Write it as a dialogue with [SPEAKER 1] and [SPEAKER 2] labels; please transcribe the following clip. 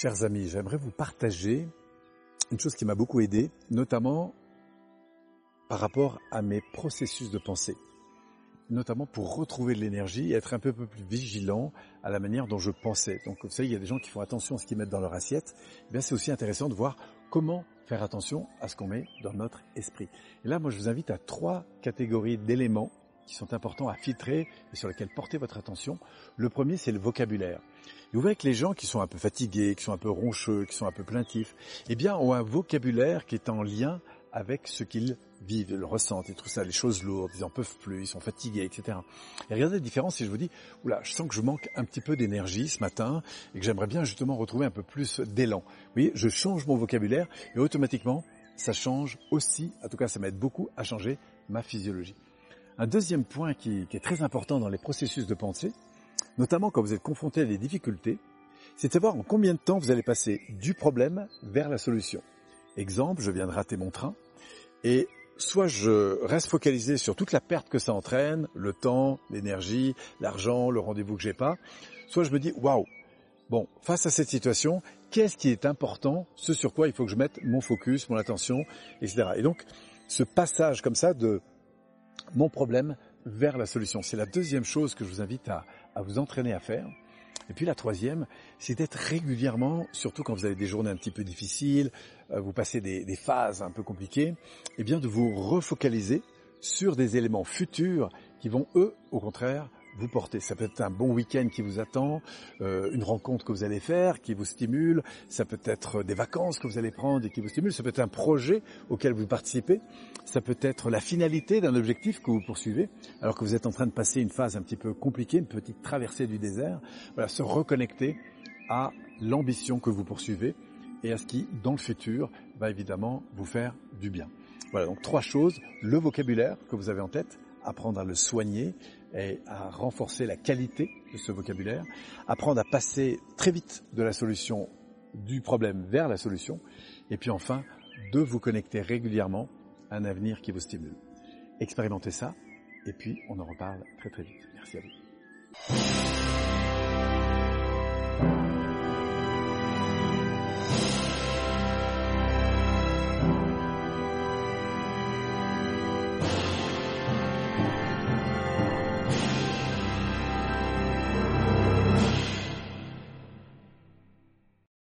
[SPEAKER 1] Chers amis, j'aimerais vous partager une chose qui m'a beaucoup aidé, notamment par rapport à mes processus de pensée, notamment pour retrouver de l'énergie et être un peu plus vigilant à la manière dont je pensais. Donc vous savez, il y a des gens qui font attention à ce qu'ils mettent dans leur assiette. Eh bien, c'est aussi intéressant de voir comment faire attention à ce qu'on met dans notre esprit. Et là, moi, je vous invite à trois catégories d'éléments qui sont importants à filtrer et sur lesquels porter votre attention. Le premier, c'est le vocabulaire. Vous voyez que les gens qui sont un peu fatigués, qui sont un peu roncheux, qui sont un peu plaintifs, eh bien, ont un vocabulaire qui est en lien avec ce qu'ils vivent, le ressentent, et tout ça, les choses lourdes, ils en peuvent plus, ils sont fatigués, etc. Et regardez la différence si je vous dis, oula, je sens que je manque un petit peu d'énergie ce matin et que j'aimerais bien justement retrouver un peu plus d'élan. Vous voyez, je change mon vocabulaire et automatiquement, ça change aussi, en tout cas ça m'aide beaucoup à changer ma physiologie. Un deuxième point qui, est très important dans les processus de pensée, notamment quand vous êtes confronté à des difficultés, c'est de savoir en combien de temps vous allez passer du problème vers la solution. Exemple, je viens de rater mon train et soit je reste focalisé sur toute la perte que ça entraîne, le temps, l'énergie, l'argent, le rendez-vous que j'ai pas, soit je me dis waouh, bon, face à cette situation, qu'est-ce qui est important, ce sur quoi il faut que je mette mon focus, mon attention, etc. Et donc, ce passage comme ça de mon problème vers la solution, c'est la deuxième chose que je vous invite à, vous entraîner à faire. Et puis la troisième, c'est d'être régulièrement, surtout quand vous avez des journées un petit peu difficiles, euh, vous passez des, des phases un peu compliquées, eh bien de vous refocaliser sur des éléments futurs qui vont, eux, au contraire, vous porter. Ça peut être un bon week-end qui vous attend, euh, une rencontre que vous allez faire qui vous stimule, ça peut être des vacances que vous allez prendre et qui vous stimulent, ça peut être un projet auquel vous participez, ça peut être la finalité d'un objectif que vous poursuivez, alors que vous êtes en train de passer une phase un petit peu compliquée, une petite traversée du désert. Voilà, se reconnecter à l'ambition que vous poursuivez et à ce qui, dans le futur, va évidemment vous faire du bien. Voilà, donc trois choses. Le vocabulaire que vous avez en tête, apprendre à le soigner et à renforcer la qualité de ce vocabulaire, apprendre à passer très vite de la solution du problème vers la solution, et puis enfin, de vous connecter régulièrement à un avenir qui vous stimule. Expérimentez ça, et puis on en reparle très très vite. Merci à vous.